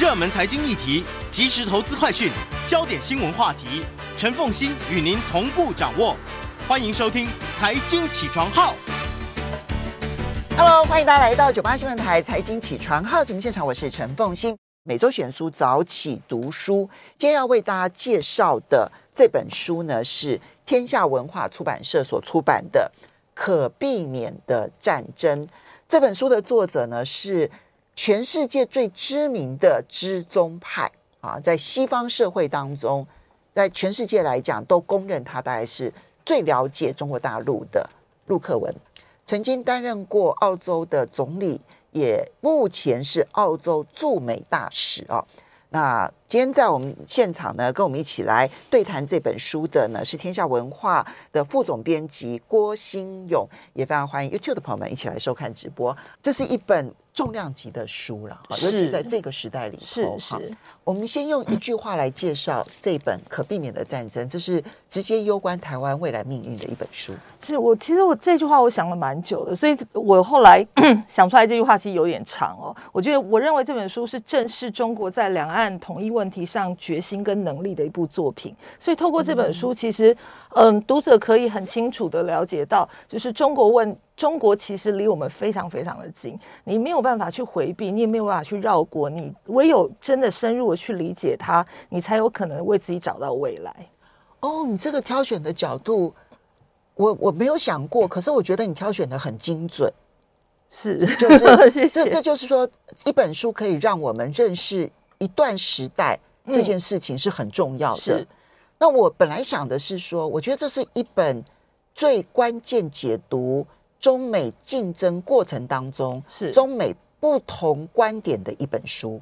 热门财经议题、即时投资快讯、焦点新闻话题，陈凤欣与您同步掌握。欢迎收听《财经起床号》。Hello，欢迎大家来到九八新闻台《财经起床号》节目现场，我是陈凤欣。每周选书早起读书，今天要为大家介绍的这本书呢，是天下文化出版社所出版的《可避免的战争》。这本书的作者呢，是全世界最知名的知宗派啊，在西方社会当中，在全世界来讲都公认他大概是最了解中国大陆的陆克文，曾经担任过澳洲的总理，也目前是澳洲驻美大使啊。那今天在我们现场呢，跟我们一起来对谈这本书的呢，是天下文化的副总编辑郭心勇，也非常欢迎 YouTube 的朋友们一起来收看直播。这是一本。重量级的书了，尤其在这个时代里头哈。我们先用一句话来介绍这本《可避免的战争》，这是直接攸关台湾未来命运的一本书。是我其实我这句话我想了蛮久的，所以我后来 想出来这句话其实有点长哦。我觉得我认为这本书是正视中国在两岸统一问题上决心跟能力的一部作品。所以透过这本书，其实嗯，读者可以很清楚的了解到，就是中国问。中国其实离我们非常非常的近，你没有办法去回避，你也没有办法去绕过，你唯有真的深入的去理解它，你才有可能为自己找到未来。哦，你这个挑选的角度，我我没有想过，可是我觉得你挑选的很精准。是，就是 这这就是说，一本书可以让我们认识一段时代，这件事情是很重要的。嗯，那我本来想的是说，我觉得这是一本最关键解读。中美竞争过程当中，是中美不同观点的一本书。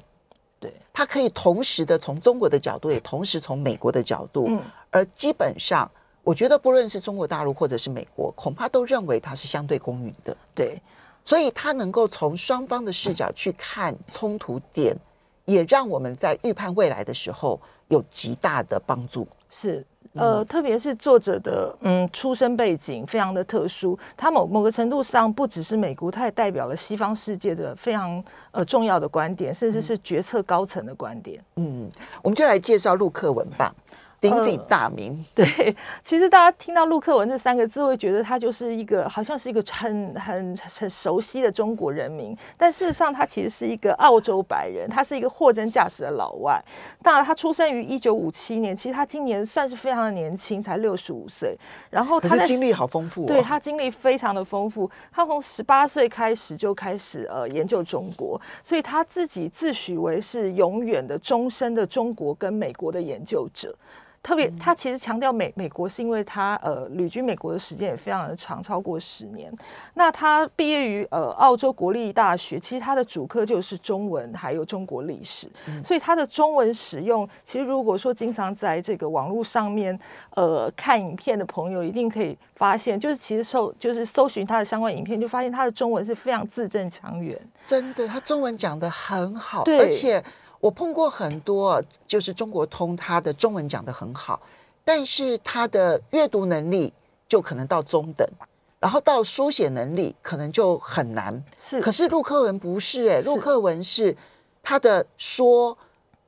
对，它可以同时的从中国的角度，也同时从美国的角度。嗯，而基本上，我觉得不论是中国大陆或者是美国，恐怕都认为它是相对公允的。对，所以它能够从双方的视角去看冲突点，也让我们在预判未来的时候有极大的帮助。是。呃，特别是作者的嗯出生背景非常的特殊，他某某个程度上不只是美国，他也代表了西方世界的非常呃重要的观点，甚至是决策高层的观点。嗯，我们就来介绍陆克文吧。鼎鼎大名，呃，对，其实大家听到陆克文这三个字，会觉得他就是一个好像是一个很很很熟悉的中国人民，但事实上他其实是一个澳洲白人，他是一个货真价实的老外。当然，他出生于一九五七年，其实他今年算是非常的年轻，才六十五岁。然后他的经历好丰富，哦，对，他经历非常的丰富。他从十八岁开始就开始呃研究中国，所以他自己自诩为是永远的终身的中国跟美国的研究者。特别，他其实强调美美国是因为他呃旅居美国的时间也非常的长，超过十年。那他毕业于呃澳洲国立大学，其实他的主科就是中文还有中国历史，所以他的中文使用，其实如果说经常在这个网络上面呃看影片的朋友，一定可以发现，就是其实搜就是搜寻他的相关影片，就发现他的中文是非常字正腔圆。真的，他中文讲的很好，而且。我碰过很多，就是中国通，他的中文讲得很好，但是他的阅读能力就可能到中等，然后到书写能力可能就很难。是，可是陆克文不是哎、欸，陆克文是他的说、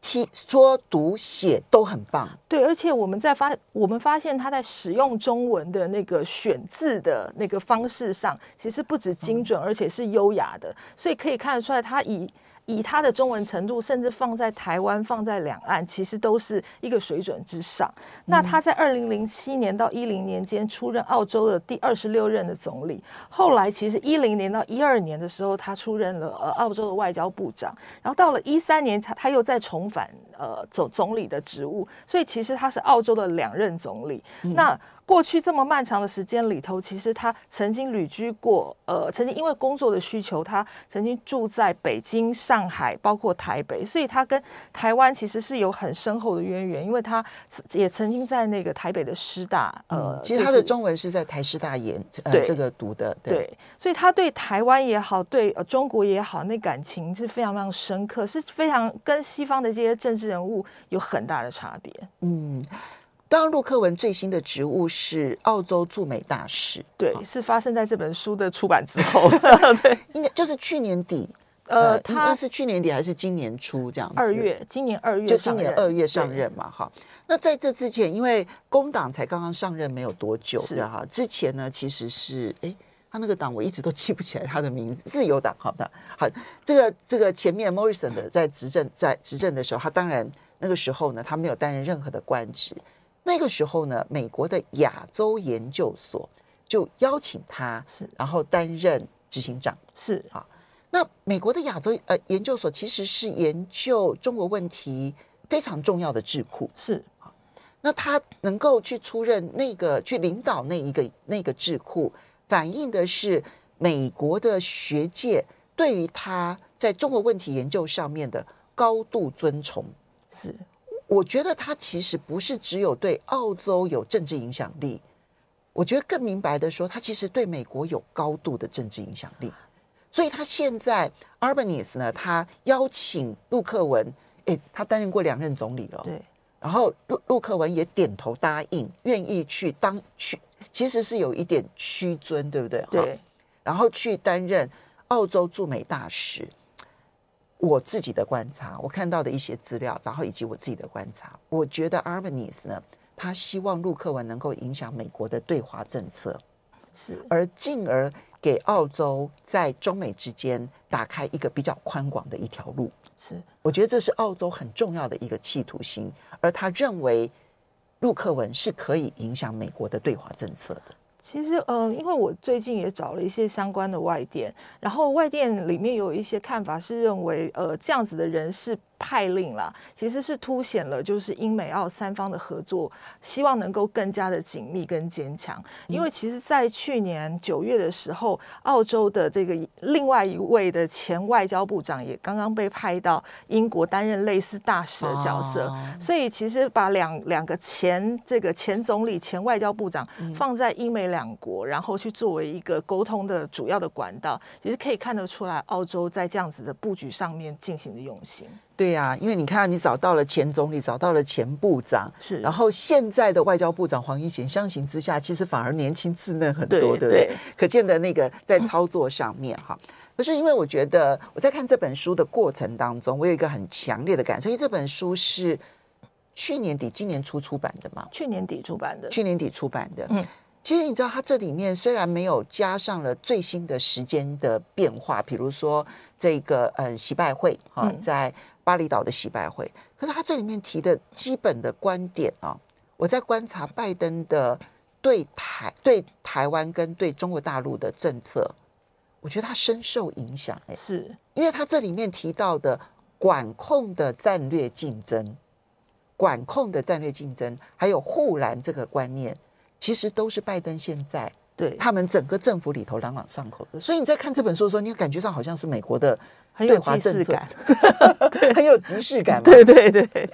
听、说、读、写都很棒。对，而且我们在发，我们发现他在使用中文的那个选字的那个方式上，其实不止精准，而且是优雅的，所以可以看得出来，他以。以他的中文程度，甚至放在台湾、放在两岸，其实都是一个水准之上。那他在二零零七年到一零年间出任澳洲的第二十六任的总理，后来其实一零年到一二年的时候，他出任了呃澳洲的外交部长，然后到了一三年，他他又再重返呃总总理的职务，所以其实他是澳洲的两任总理。嗯、那过去这么漫长的时间里头，其实他曾经旅居过，呃，曾经因为工作的需求，他曾经住在北京、上海，包括台北，所以他跟台湾其实是有很深厚的渊源，因为他也曾经在那个台北的师大，呃，其实他的中文是在台师大研，呃，对这个读的，对，对，所以他对台湾也好，对呃中国也好，那感情是非常非常深刻，是非常跟西方的这些政治人物有很大的差别，嗯。当然，陆克文最新的职务是澳洲驻美大使，对，是发生在这本书的出版之后，对，应该就是去年底，呃，他他是去年底还是今年初这样子？二月，今年二月就今年二月上任嘛，哈。那在这之前，因为工党才刚刚上任没有多久，对哈。之前呢，其实是哎，他那个党我一直都记不起来他的名字，自由党，好的，好。这个这个前面 Morrison 的在执政在执政的时候，他当然那个时候呢，他没有担任任何的官职。那个时候呢，美国的亚洲研究所就邀请他，是然后担任执行长，是啊。那美国的亚洲呃研究所其实是研究中国问题非常重要的智库，是啊。那他能够去出任那个去领导那一个那个智库，反映的是美国的学界对于他在中国问题研究上面的高度尊崇，是。我觉得他其实不是只有对澳洲有政治影响力，我觉得更明白的说，他其实对美国有高度的政治影响力。所以他现在 Albanese 呢，他邀请陆克文，诶，他担任过两任总理了，对。然后陆陆克文也点头答应，愿意去当去，其实是有一点屈尊，对不对？对。然后去担任澳洲驻美大使。我自己的观察，我看到的一些资料，然后以及我自己的观察，我觉得 Albanese 呢，他希望陆克文能够影响美国的对华政策，是，而进而给澳洲在中美之间打开一个比较宽广的一条路。是，我觉得这是澳洲很重要的一个企图心，而他认为陆克文是可以影响美国的对华政策的。其实，嗯、呃，因为我最近也找了一些相关的外电，然后外电里面有一些看法是认为，呃，这样子的人是。派令啦，其实是凸显了就是英美澳三方的合作，希望能够更加的紧密跟坚强。因为其实，在去年九月的时候，澳洲的这个另外一位的前外交部长也刚刚被派到英国担任类似大使的角色，所以其实把两两个前这个前总理、前外交部长放在英美两国，然后去作为一个沟通的主要的管道，其实可以看得出来，澳洲在这样子的布局上面进行的用心。对呀、啊，因为你看，你找到了前总理，找到了前部长，是，然后现在的外交部长黄英贤相形之下，其实反而年轻稚嫩很多，对，对不对？可见的那个在操作上面哈，可是因为我觉得我在看这本书的过程当中，我有一个很强烈的感受，因为这本书是去年底、今年初出版的嘛，去年底出版的，去年底出版的，嗯。其实你知道，它这里面虽然没有加上了最新的时间的变化，比如说这个呃习拜会哈，在巴厘岛的洗白会，可是他这里面提的基本的观点啊，我在观察拜登的对台对台湾跟对中国大陆的政策，我觉得他深受影响哎，是因为他这里面提到的管控的战略竞争，管控的战略竞争，还有护栏这个观念。其实都是拜登现在对他们整个政府里头朗朗上口的，所以你在看这本书的时候，你感觉上好像是美国的对华政策，很有即视感，对对对。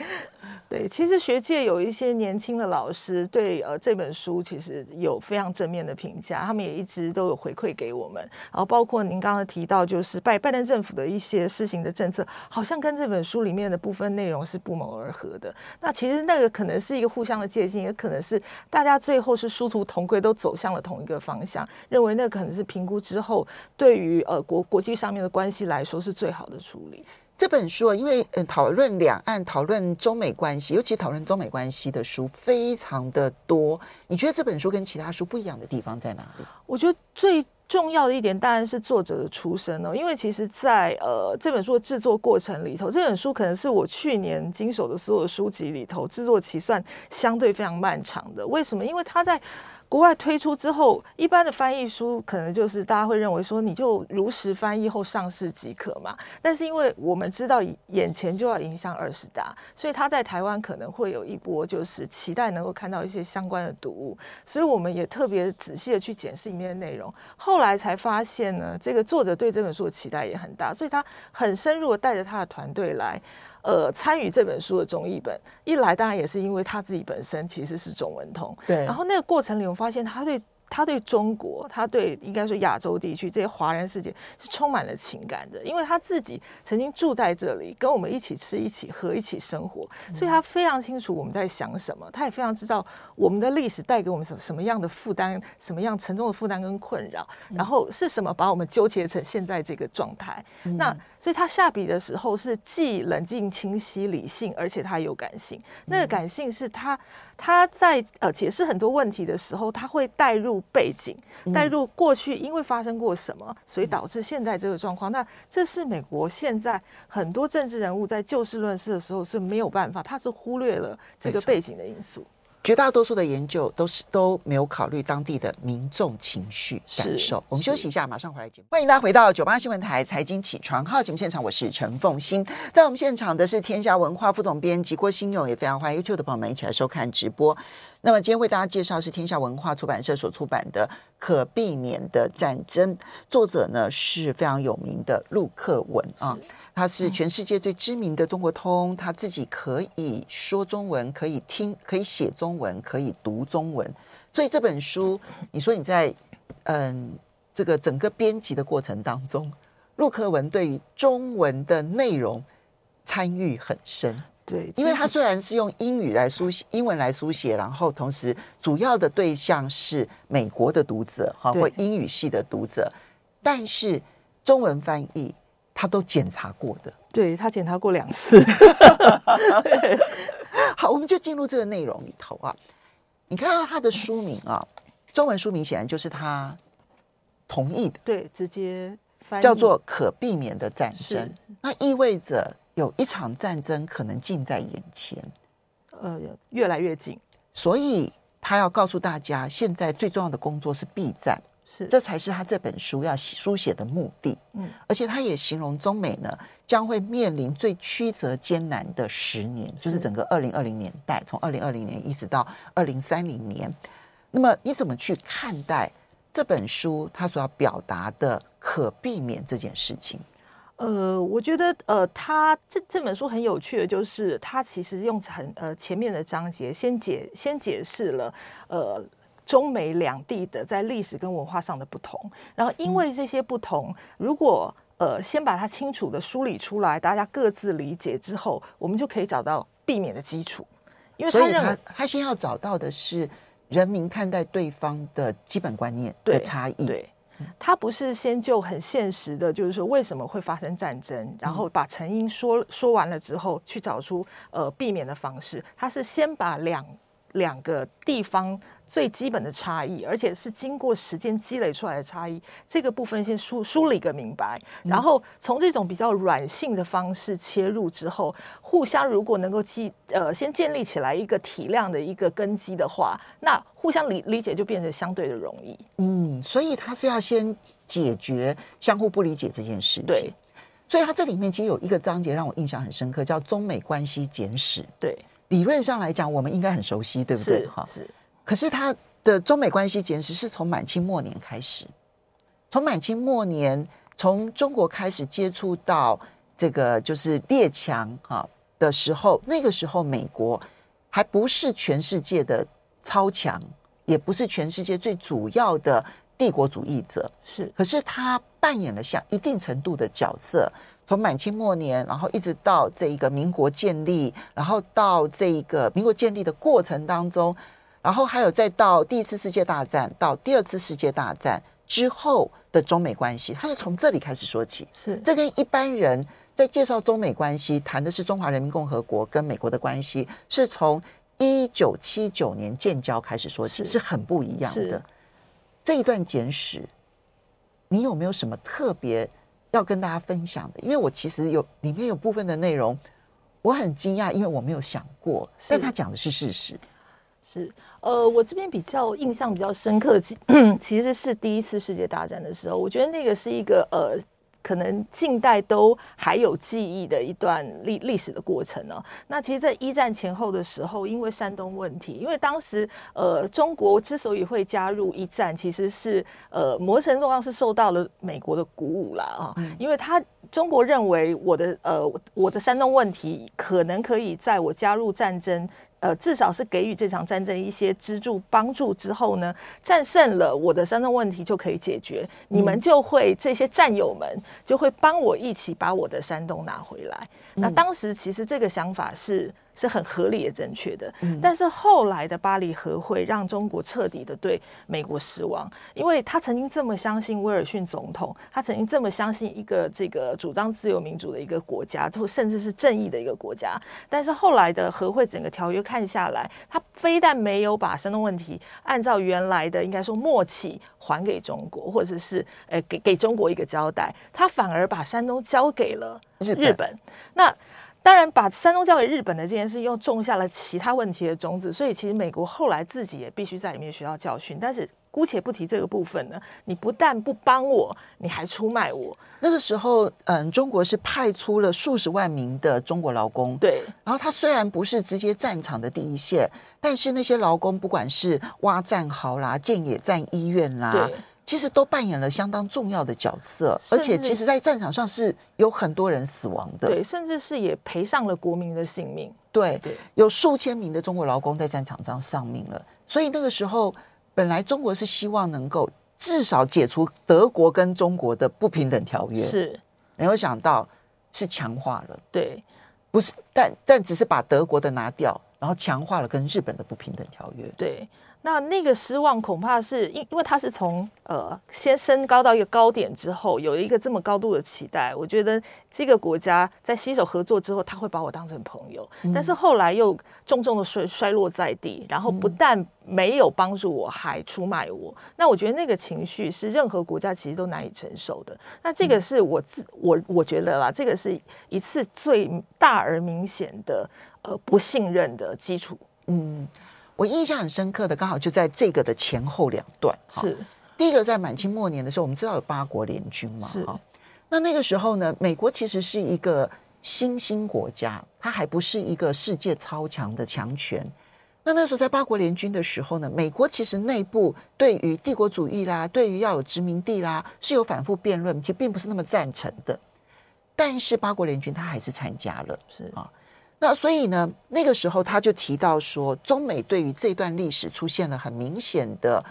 对，其实学界有一些年轻的老师对呃这本书其实有非常正面的评价，他们也一直都有回馈给我们。然后包括您刚刚提到，就是拜拜登政府的一些施行的政策，好像跟这本书里面的部分内容是不谋而合的。那其实那个可能是一个互相的借鉴，也可能是大家最后是殊途同归，都走向了同一个方向，认为那可能是评估之后对于呃国国际上面的关系来说是最好的处理。这本书啊，因为嗯，讨论两岸、讨论中美关系，尤其讨论中美关系的书非常的多。你觉得这本书跟其他书不一样的地方在哪里？我觉得最重要的一点当然是作者的出身哦，因为其实在呃这本书的制作过程里头，这本书可能是我去年经手的所有书籍里头制作期算相对非常漫长的。为什么？因为它在。国外推出之后，一般的翻译书可能就是大家会认为说，你就如实翻译后上市即可嘛。但是因为我们知道眼前就要迎向二十大，所以他在台湾可能会有一波就是期待能够看到一些相关的读物，所以我们也特别仔细的去检视里面的内容。后来才发现呢，这个作者对这本书的期待也很大，所以他很深入的带着他的团队来。呃，参与这本书的中译本，一来当然也是因为他自己本身其实是中文通，对。然后那个过程里，我发现他对。他对中国，他对应该说亚洲地区这些华人世界是充满了情感的，因为他自己曾经住在这里，跟我们一起吃、一起喝、一起生活，所以他非常清楚我们在想什么，他也非常知道我们的历史带给我们什什么样的负担、什么样沉重的负担跟困扰，然后是什么把我们纠结成现在这个状态。那所以他下笔的时候是既冷静、清晰、理性，而且他有感性。那个感性是他他在呃解释很多问题的时候，他会带入背景，带入过去因为发生过什么，所以导致现在这个状况。那这是美国现在很多政治人物在就事论事的时候是没有办法，他是忽略了这个背景的因素。绝大多数的研究都是都没有考虑当地的民众情绪感受。我们休息一下，马上回来节目。欢迎大家回到九八新闻台财经起床号节目现场，我是陈凤欣。在我们现场的是天下文化副总编辑郭新勇，也非常欢迎 YouTube 的朋友们一起来收看直播。那么今天为大家介绍是天下文化出版社所出版的《可避免的战争》，作者呢是非常有名的陆克文啊，他是全世界最知名的中国通，他自己可以说中文，可以听，可以写中文，可以读中文。所以这本书，你说你在嗯这个整个编辑的过程当中，陆克文对于中文的内容参与很深。对，因为他虽然是用英语来书写，英文来书写，然后同时主要的对象是美国的读者哈，或英语系的读者，但是中文翻译他都检查过的。对，他检查过两次。好，我们就进入这个内容里头啊。你看到他的书名啊，中文书名显然就是他同意的。对，直接叫做《可避免的战争》，那意味着。有一场战争可能近在眼前，呃，越来越近，所以他要告诉大家，现在最重要的工作是避战，是这才是他这本书要书写的目的。嗯，而且他也形容中美呢将会面临最曲折艰难的十年，就是整个二零二零年代，从二零二零年一直到二零三零年。那么你怎么去看待这本书他所要表达的可避免这件事情？呃，我觉得呃，他这这本书很有趣的，就是他其实用很呃前面的章节先解先解释了呃中美两地的在历史跟文化上的不同，然后因为这些不同，如果呃先把它清楚的梳理出来，大家各自理解之后，我们就可以找到避免的基础。因为他他他先要找到的是人民看待对方的基本观念的差异。对。对他不是先就很现实的，就是说为什么会发生战争，然后把成因说说完了之后，去找出呃避免的方式。他是先把两两个地方最基本的差异，而且是经过时间积累出来的差异，这个部分先梳梳理个明白，然后从这种比较软性的方式切入之后，互相如果能够记呃先建立起来一个体量的一个根基的话，那互相理理解就变得相对的容易。嗯，所以他是要先解决相互不理解这件事情。对，所以他这里面其实有一个章节让我印象很深刻，叫《中美关系简史》。对。理论上来讲，我们应该很熟悉，对不对？哈，是。可是他的中美关系简史是从满清末年开始，从满清末年，从中国开始接触到这个就是列强哈的时候，那个时候美国还不是全世界的超强，也不是全世界最主要的帝国主义者，是。可是他扮演了像一定程度的角色。从满清末年，然后一直到这一个民国建立，然后到这一个民国建立的过程当中，然后还有再到第一次世界大战到第二次世界大战之后的中美关系，它是从这里开始说起。是，这跟一般人在介绍中美关系谈的是中华人民共和国跟美国的关系，是从一九七九年建交开始说起，是，是很不一样的。这一段简史，你有没有什么特别？要跟大家分享的，因为我其实有里面有部分的内容，我很惊讶，因为我没有想过，但他讲的是事实。是，呃，我这边比较印象比较深刻，其 其实是第一次世界大战的时候，我觉得那个是一个呃。可能近代都还有记忆的一段历历史的过程呢、哦。那其实，在一战前后的时候，因为山东问题，因为当时呃，中国之所以会加入一战，其实是呃，某种程度上是受到了美国的鼓舞啦啊，因为他中国认为我的呃，我的山东问题可能可以在我加入战争。呃，至少是给予这场战争一些资助帮助之后呢，战胜了我的山东问题就可以解决，你们就会这些战友们就会帮我一起把我的山东拿回来。那当时其实这个想法是是很合理也正确的。嗯、但是后来的巴黎和会让中国彻底的对美国失望，因为他曾经这么相信威尔逊总统，他曾经这么相信一个这个主张自由民主的一个国家，或甚至是正义的一个国家。但是后来的和会整个条约看下来，他非但没有把山东问题按照原来的应该说默契还给中国，或者是呃给给中国一个交代，他反而把山东交给了日本。日本那当然，把山东交给日本的这件事又种下了其他问题的种子，所以其实美国后来自己也必须在里面学到教训。但是姑且不提这个部分呢，你不但不帮我，你还出卖我。那个时候，嗯，中国是派出了数十万名的中国劳工，对。然后他虽然不是直接战场的第一线，但是那些劳工不管是挖战壕啦、建野战医院啦。其实都扮演了相当重要的角色，而且其实，在战场上是有很多人死亡的，对，甚至是也赔上了国民的性命。对，对，有数千名的中国劳工在战场上丧命了。所以那个时候，本来中国是希望能够至少解除德国跟中国的不平等条约，是没有想到是强化了。对，不是，但但只是把德国的拿掉，然后强化了跟日本的不平等条约。对。那那个失望恐怕是因因为他是从呃先升高到一个高点之后，有一个这么高度的期待，我觉得这个国家在携手合作之后，他会把我当成朋友，嗯、但是后来又重重的摔摔落在地，然后不但没有帮助我，还出卖我。那我觉得那个情绪是任何国家其实都难以承受的。那这个是我自我我觉得啦，这个是一次最大而明显的呃不信任的基础。嗯。我印象很深刻的，刚好就在这个的前后两段。是第一个，在满清末年的时候，我们知道有八国联军嘛？哈，那那个时候呢，美国其实是一个新兴国家，它还不是一个世界超强的强权。那那时候在八国联军的时候呢，美国其实内部对于帝国主义啦，对于要有殖民地啦，是有反复辩论，其实并不是那么赞成的。但是八国联军他还是参加了，是啊。那所以呢，那个时候他就提到说，中美对于这段历史出现了很明显的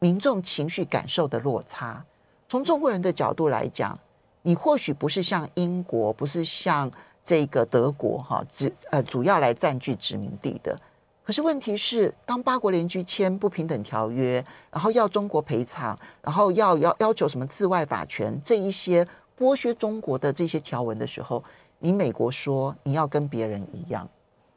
民众情绪感受的落差。从中国人的角度来讲，你或许不是像英国，不是像这个德国哈，只呃主要来占据殖民地的。可是问题是，当八国联军签不平等条约，然后要中国赔偿，然后要要要求什么治外法权这一些剥削中国的这些条文的时候。你美国说你要跟别人一样，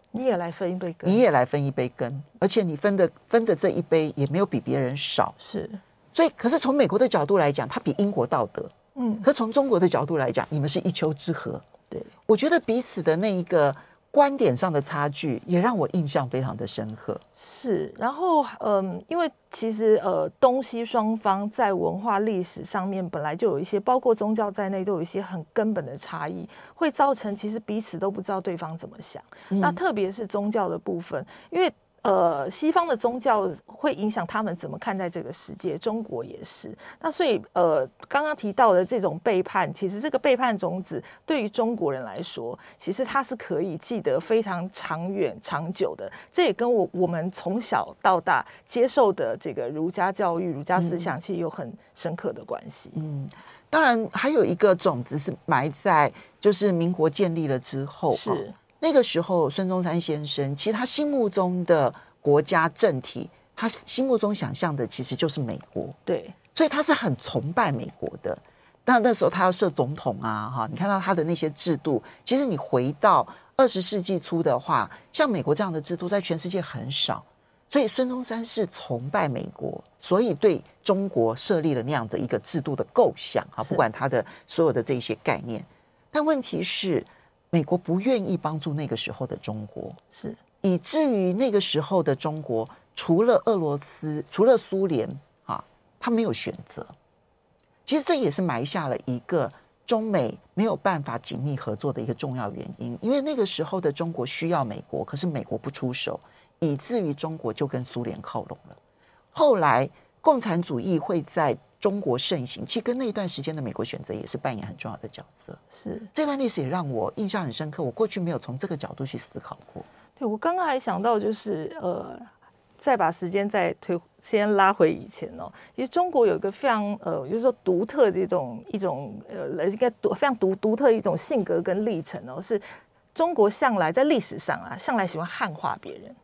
你也来分一杯羹，你也来分一杯羹，而且你分的分的这一杯也没有比别人少，是。所以，可是从美国的角度来讲，它比英国道德，嗯。可从中国的角度来讲，你们是一丘之貉。对，我觉得彼此的那一个。观点上的差距也让我印象非常的深刻。是，然后嗯，因为其实呃，东西双方在文化历史上面本来就有一些，包括宗教在内，都有一些很根本的差异，会造成其实彼此都不知道对方怎么想。嗯、那特别是宗教的部分，因为。呃，西方的宗教会影响他们怎么看待这个世界，中国也是。那所以，呃，刚刚提到的这种背叛，其实这个背叛种子对于中国人来说，其实它是可以记得非常长远、长久的。这也跟我我们从小到大接受的这个儒家教育、儒家思想，其实有很深刻的关系。嗯，当然还有一个种子是埋在就是民国建立了之后，是。那个时候，孙中山先生其实他心目中的国家政体，他心目中想象的其实就是美国。对，所以他是很崇拜美国的。那那时候他要设总统啊，哈，你看到他的那些制度，其实你回到二十世纪初的话，像美国这样的制度在全世界很少。所以孙中山是崇拜美国，所以对中国设立了那样的一个制度的构想啊，不管他的所有的这些概念。但问题是。美国不愿意帮助那个时候的中国，是以至于那个时候的中国，除了俄罗斯，除了苏联啊，他没有选择。其实这也是埋下了一个中美没有办法紧密合作的一个重要原因，因为那个时候的中国需要美国，可是美国不出手，以至于中国就跟苏联靠拢了。后来共产主义会在。中国盛行，其实跟那一段时间的美国选择也是扮演很重要的角色。是这段历史也让我印象很深刻，我过去没有从这个角度去思考过。对，我刚刚还想到，就是呃，再把时间再推，先拉回以前哦。其实中国有一个非常呃，就是说独特的一种一种呃，应该独非常独独特的一种性格跟历程哦，是。中国向来在历史上啊，向来喜欢汉化别人。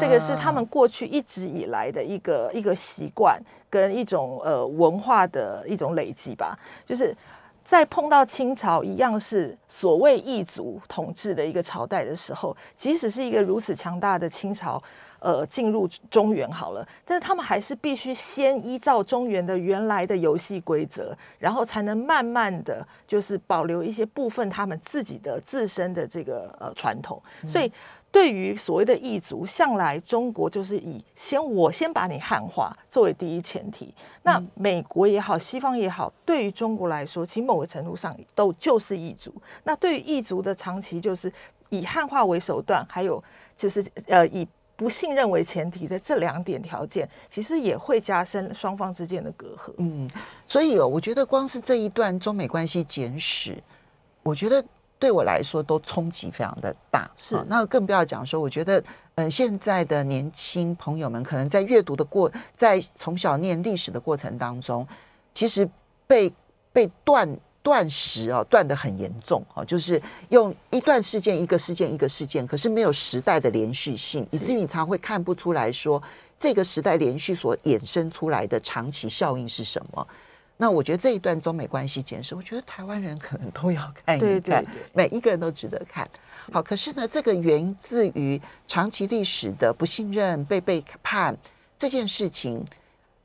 这个是他们过去一直以来的一个一个习惯跟一种呃文化的一种累积吧，就是在碰到清朝一样是所谓异族统治的一个朝代的时候，即使是一个如此强大的清朝，呃，进入中原好了，但是他们还是必须先依照中原的原来的游戏规则，然后才能慢慢的就是保留一些部分他们自己的自身的这个呃传统，所以。对于所谓的异族，向来中国就是以先我先把你汉化作为第一前提。那美国也好，西方也好，对于中国来说，其实某个程度上都就是异族。那对于异族的长期，就是以汉化为手段，还有就是呃以不信任为前提的这两点条件，其实也会加深双方之间的隔阂。嗯，所以哦，我觉得光是这一段中美关系简史，我觉得。对我来说都冲击非常的大，是、哦、那更不要讲说，我觉得，呃，现在的年轻朋友们可能在阅读的过，在从小念历史的过程当中，其实被被断断时哦，断的很严重哦，就是用一段事件一个事件一个事件，可是没有时代的连续性，以至于你常会看不出来说这个时代连续所衍生出来的长期效应是什么。那我觉得这一段中美关系简史，我觉得台湾人可能都要看一看，对对对，每一个人都值得看。好，可是呢，这个源自于长期历史的不信任、被背叛这件事情，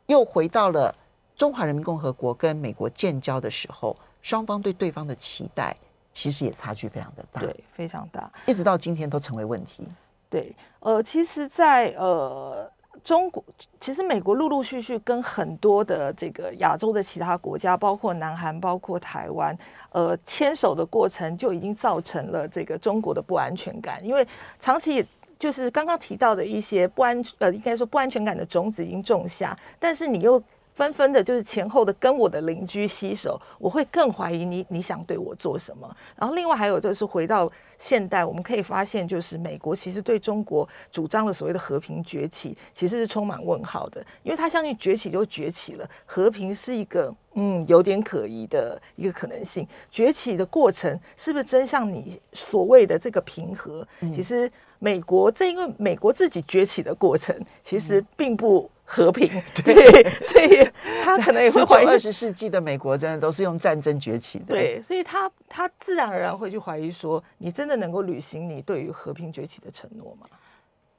又回到了中华人民共和国跟美国建交的时候，双方对对方的期待其实也差距非常的大，对，非常大，一直到今天都成为问题。对，呃，其实在，在呃。中国其实，美国陆陆续续跟很多的这个亚洲的其他国家，包括南韩、包括台湾，呃，牵手的过程就已经造成了这个中国的不安全感，因为长期就是刚刚提到的一些不安，呃，应该说不安全感的种子已经种下，但是你又。纷纷的，就是前后的跟我的邻居洗手，我会更怀疑你，你想对我做什么？然后另外还有就是回到现代，我们可以发现，就是美国其实对中国主张的所谓的和平崛起，其实是充满问号的，因为他相信崛起就崛起了，和平是一个嗯有点可疑的一个可能性。崛起的过程是不是真像你所谓的这个平和？其实美国这因为美国自己崛起的过程，其实并不。和平 对，所以 他可能也会怀疑二十世纪的美国真的都是用战争崛起的。对，所以他他自然而然会去怀疑说，你真的能够履行你对于和平崛起的承诺吗？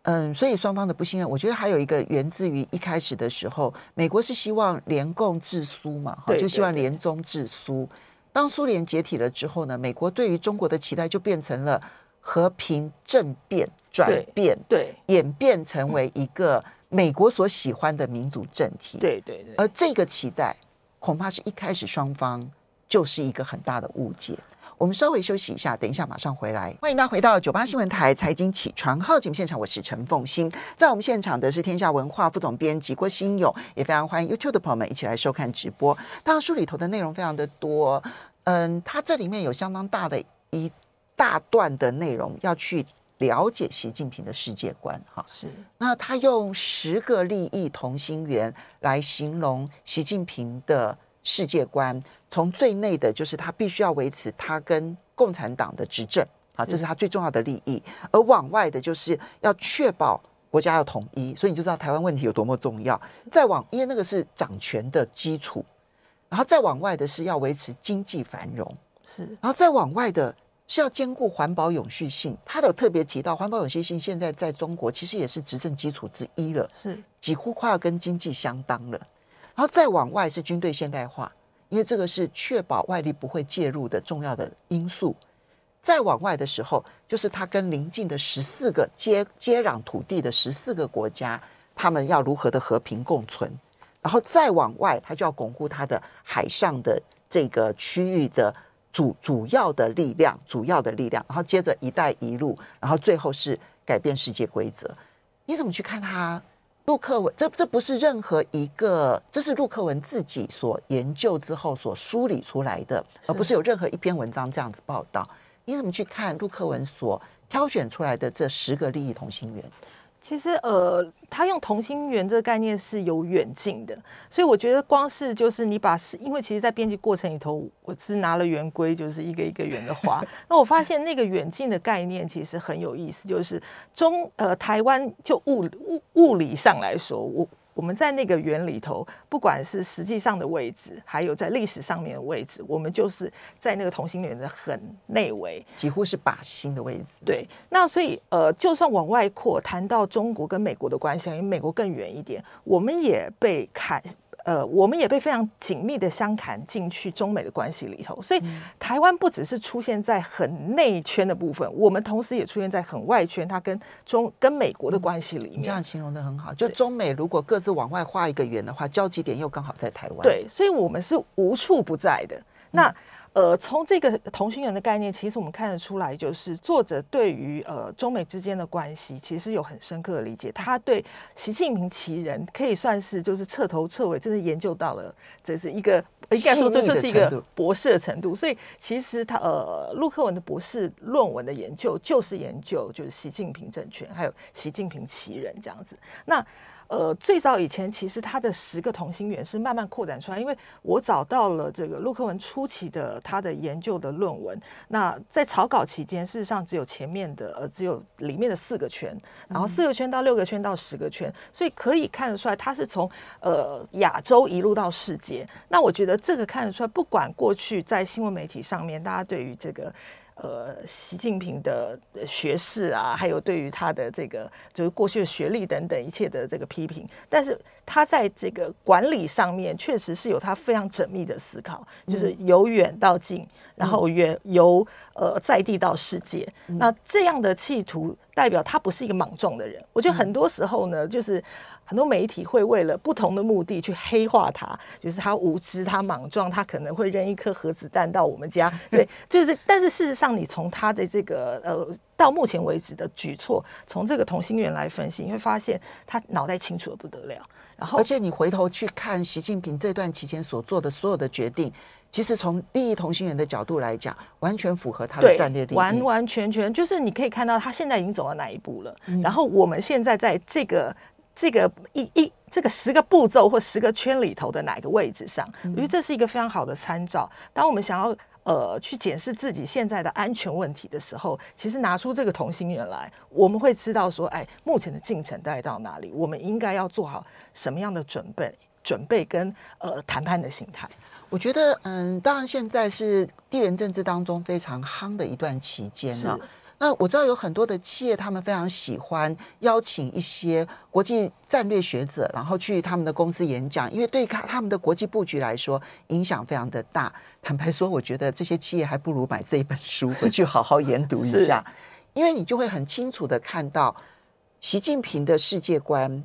嗯，所以双方的不信任，我觉得还有一个源自于一开始的时候，美国是希望联共制苏嘛，哈，就希望联中制苏。当苏联解体了之后呢，美国对于中国的期待就变成了和平政变转变，对，演变成为一个。美国所喜欢的民主政体，对对对，而这个期待恐怕是一开始双方就是一个很大的误解。我们稍微休息一下，等一下马上回来。欢迎大家回到九八新闻台财经起床号节目现场，我是陈凤欣，在我们现场的是天下文化副总编辑郭新勇，也非常欢迎 YouTube 的朋友们一起来收看直播。当然书里头的内容非常的多，嗯，它这里面有相当大的一大段的内容要去。了解习近平的世界观，哈，是。那他用十个利益同心圆来形容习近平的世界观，从最内的就是他必须要维持他跟共产党的执政，啊，这是他最重要的利益。而往外的就是要确保国家要统一，所以你就知道台湾问题有多么重要。再往，因为那个是掌权的基础，然后再往外的是要维持经济繁荣，是。然后再往外的。是要兼顾环保永续性，他有特别提到环保永续性，现在在中国其实也是执政基础之一了，是几乎快要跟经济相当了。然后再往外是军队现代化，因为这个是确保外力不会介入的重要的因素。再往外的时候，就是他跟邻近的十四个接接壤土地的十四个国家，他们要如何的和平共存。然后再往外，他就要巩固他的海上的这个区域的。主主要的力量，主要的力量，然后接着“一带一路”，然后最后是改变世界规则。你怎么去看他？陆克文，这这不是任何一个，这是陆克文自己所研究之后所梳理出来的，而不是有任何一篇文章这样子报道。你怎么去看陆克文所挑选出来的这十个利益同心圆？其实，呃，他用同心圆这个概念是有远近的，所以我觉得光是就是你把是，因为其实，在编辑过程里头，我是拿了圆规，就是一个一个圆的画。那我发现那个远近的概念其实很有意思，就是中呃台湾就物物物理上来说，我。我们在那个圆里头，不管是实际上的位置，还有在历史上面的位置，我们就是在那个同心圆的很内围，几乎是靶心的位置。对，那所以呃，就算往外扩，谈到中国跟美国的关系，因为美国更远一点，我们也被看。呃，我们也被非常紧密的相砍进去中美的关系里头，所以台湾不只是出现在很内圈的部分，我们同时也出现在很外圈，它跟中跟美国的关系里面。你这样形容的很好，就中美如果各自往外画一个圆的话，交集点又刚好在台湾。对，所以我们是无处不在的。那。呃，从这个同心圆的概念，其实我们看得出来，就是作者对于呃中美之间的关系，其实有很深刻的理解。他对习近平其人可以算是就是彻头彻尾，真的研究到了，这是一个应该说这就是一个博士的程度。所以其实他呃陆克文的博士论文的研究，就是研究就是习近平政权，还有习近平其人这样子。那。呃，最早以前其实它的十个同心圆是慢慢扩展出来，因为我找到了这个陆克文初期的他的研究的论文。那在草稿期间，事实上只有前面的呃，只有里面的四个圈，然后四个圈到六个圈到十个圈，所以可以看得出来，它是从呃亚洲一路到世界。那我觉得这个看得出来，不管过去在新闻媒体上面，大家对于这个。呃，习近平的学识啊，还有对于他的这个就是过去的学历等等一切的这个批评，但是他在这个管理上面确实是有他非常缜密的思考，就是由远到近，然后远由呃在地到世界。那这样的企图代表他不是一个莽撞的人。我觉得很多时候呢，就是。很多媒体会为了不同的目的去黑化他，就是他无知、他莽撞、他可能会扔一颗核子弹到我们家。对，就是，但是事实上，你从他的这个呃到目前为止的举措，从这个同心圆来分析，你会发现他脑袋清楚的不得了。然后，而且你回头去看习近平这段期间所做的所有的决定，其实从利益同心圆的角度来讲，完全符合他的战略利益。完完全全就是你可以看到他现在已经走到哪一步了。嗯、然后我们现在在这个。这个一一这个十个步骤或十个圈里头的哪个位置上，我觉得这是一个非常好的参照。当我们想要呃去检视自己现在的安全问题的时候，其实拿出这个同心圆来，我们会知道说，哎，目前的进程大概到哪里？我们应该要做好什么样的准备？准备跟呃谈判的心态。我觉得，嗯，当然现在是地缘政治当中非常夯的一段期间呢。那我知道有很多的企业，他们非常喜欢邀请一些国际战略学者，然后去他们的公司演讲，因为对他他们的国际布局来说，影响非常的大。坦白说，我觉得这些企业还不如买这一本书回去好好研读一下，因为你就会很清楚的看到习近平的世界观，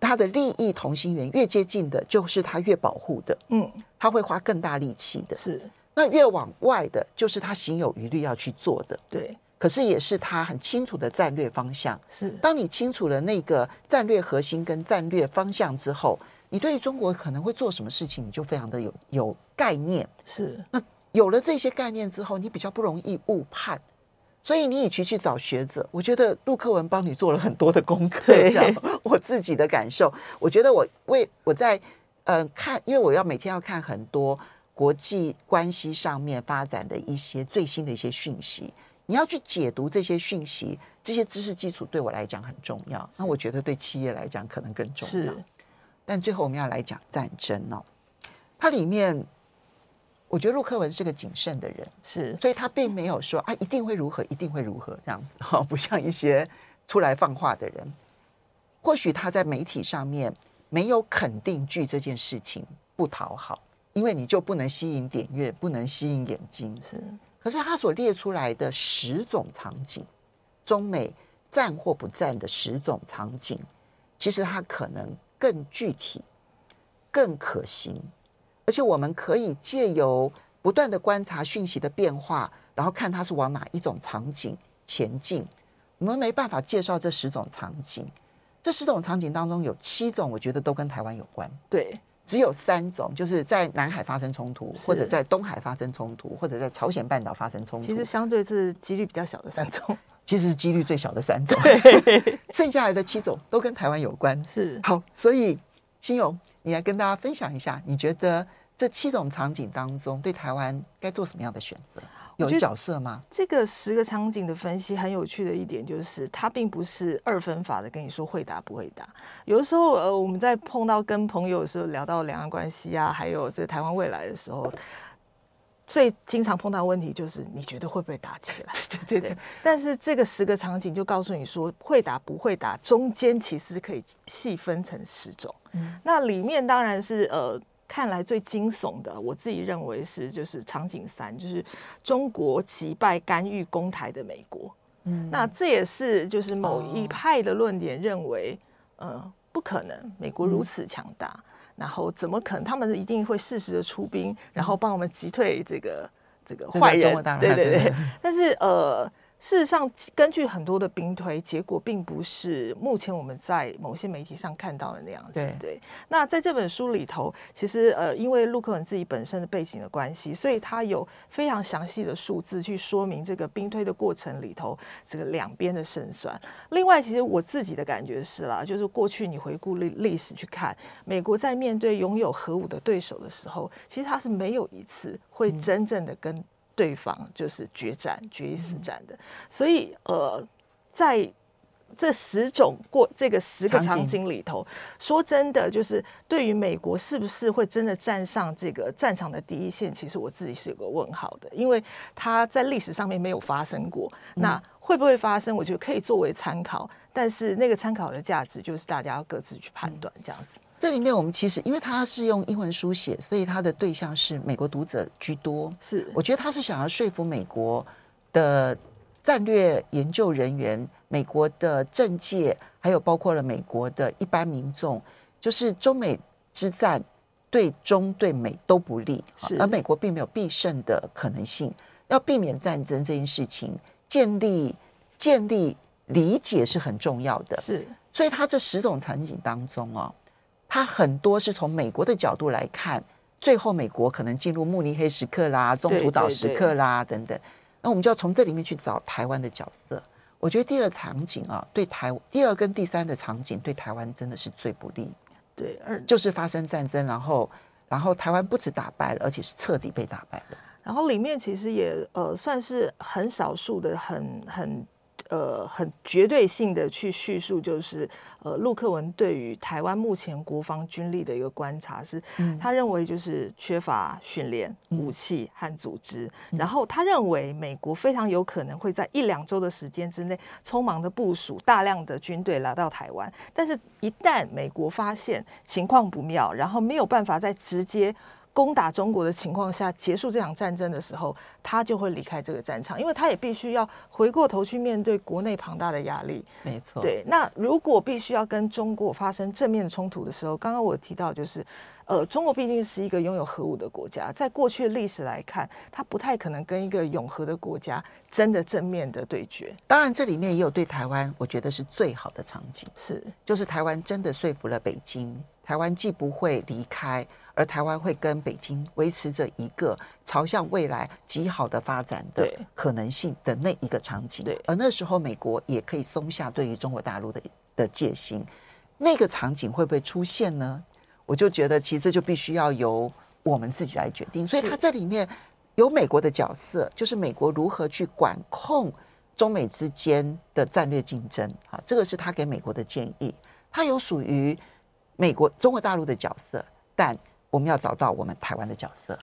他的利益同心圆越接近的，就是他越保护的，嗯，他会花更大力气的，是。那越往外的，就是他行有余力要去做的，对。可是也是他很清楚的战略方向。是，当你清楚了那个战略核心跟战略方向之后，你对于中国可能会做什么事情，你就非常的有有概念。是，那有了这些概念之后，你比较不容易误判。所以你与其去找学者，我觉得陆克文帮你做了很多的功课。这样，我自己的感受，我觉得我为我在呃看，因为我要每天要看很多国际关系上面发展的一些最新的一些讯息。你要去解读这些讯息，这些知识基础对我来讲很重要。那我觉得对企业来讲可能更重要。但最后我们要来讲战争哦，它里面我觉得陆克文是个谨慎的人，是，所以他并没有说啊一定会如何，一定会如何这样子哈，不像一些出来放话的人。或许他在媒体上面没有肯定句这件事情不讨好，因为你就不能吸引点阅，不能吸引眼睛，是。可是他所列出来的十种场景，中美战或不战的十种场景，其实它可能更具体、更可行，而且我们可以借由不断的观察讯息的变化，然后看它是往哪一种场景前进。我们没办法介绍这十种场景，这十种场景当中有七种，我觉得都跟台湾有关。对。只有三种，就是在南海发生冲突，或者在东海发生冲突，或者在朝鲜半岛发生冲突。其实相对是几率比较小的三种。其实是几率最小的三种，剩下来的七种都跟台湾有关。是好，所以新勇，你来跟大家分享一下，你觉得这七种场景当中，对台湾该做什么样的选择？有角色吗？这个十个场景的分析很有趣的一点就是，它并不是二分法的跟你说会打不会打。有的时候，呃，我们在碰到跟朋友的时候聊到两岸关系啊，还有这个台湾未来的时候，最经常碰到问题就是你觉得会不会打起来？对对对。但是这个十个场景就告诉你说，会打不会打，中间其实可以细分成十种。嗯，那里面当然是呃。看来最惊悚的，我自己认为是就是场景三，就是中国击败干预攻台的美国。嗯，那这也是就是某一派的论点认为，哦、呃，不可能，美国如此强大，嗯、然后怎么可能？他们一定会适时的出兵，然后帮我们击退这个这个坏人。对对对，但是呃。事实上，根据很多的兵推，结果并不是目前我们在某些媒体上看到的那样子。对，对。那在这本书里头，其实呃，因为陆克文自己本身的背景的关系，所以他有非常详细的数字去说明这个兵推的过程里头这个两边的胜算。另外，其实我自己的感觉是啦，就是过去你回顾历历史去看，美国在面对拥有核武的对手的时候，其实他是没有一次会真正的跟。对方就是决战、决一死战的，所以呃，在这十种过这个十个场景里头，说真的，就是对于美国是不是会真的站上这个战场的第一线，其实我自己是有个问号的，因为它在历史上面没有发生过。那会不会发生？我觉得可以作为参考，但是那个参考的价值就是大家要各自去判断这样子。这里面我们其实，因为他是用英文书写，所以他的对象是美国读者居多。是，我觉得他是想要说服美国的战略研究人员、美国的政界，还有包括了美国的一般民众，就是中美之战对中对美都不利，而美国并没有必胜的可能性。要避免战争这件事情，建立建立理解是很重要的。是，所以他这十种场景当中哦。他很多是从美国的角度来看，最后美国可能进入慕尼黑时刻啦、中途岛时刻啦等等。那我们就要从这里面去找台湾的角色。我觉得第二场景啊，对台第二跟第三的场景对台湾真的是最不利。对，就是发生战争，然后然后台湾不止打败了，而且是彻底被打败了。然后里面其实也呃算是很少数的很很。呃，很绝对性的去叙述，就是呃，陆克文对于台湾目前国防军力的一个观察是，他认为就是缺乏训练、武器和组织，然后他认为美国非常有可能会在一两周的时间之内匆忙的部署大量的军队来到台湾，但是一旦美国发现情况不妙，然后没有办法再直接。攻打中国的情况下结束这场战争的时候，他就会离开这个战场，因为他也必须要回过头去面对国内庞大的压力。没错，对。那如果必须要跟中国发生正面的冲突的时候，刚刚我提到就是，呃，中国毕竟是一个拥有核武的国家，在过去的历史来看，他不太可能跟一个永和的国家真的正面的对决。当然，这里面也有对台湾，我觉得是最好的场景，是就是台湾真的说服了北京，台湾既不会离开。而台湾会跟北京维持着一个朝向未来极好的发展的可能性的那一个场景，对。而那时候美国也可以松下对于中国大陆的的戒心，那个场景会不会出现呢？我就觉得其实就必须要由我们自己来决定。所以它这里面有美国的角色，就是美国如何去管控中美之间的战略竞争啊，这个是他给美国的建议。他有属于美国中国大陆的角色，但。我们要找到我们台湾的角色。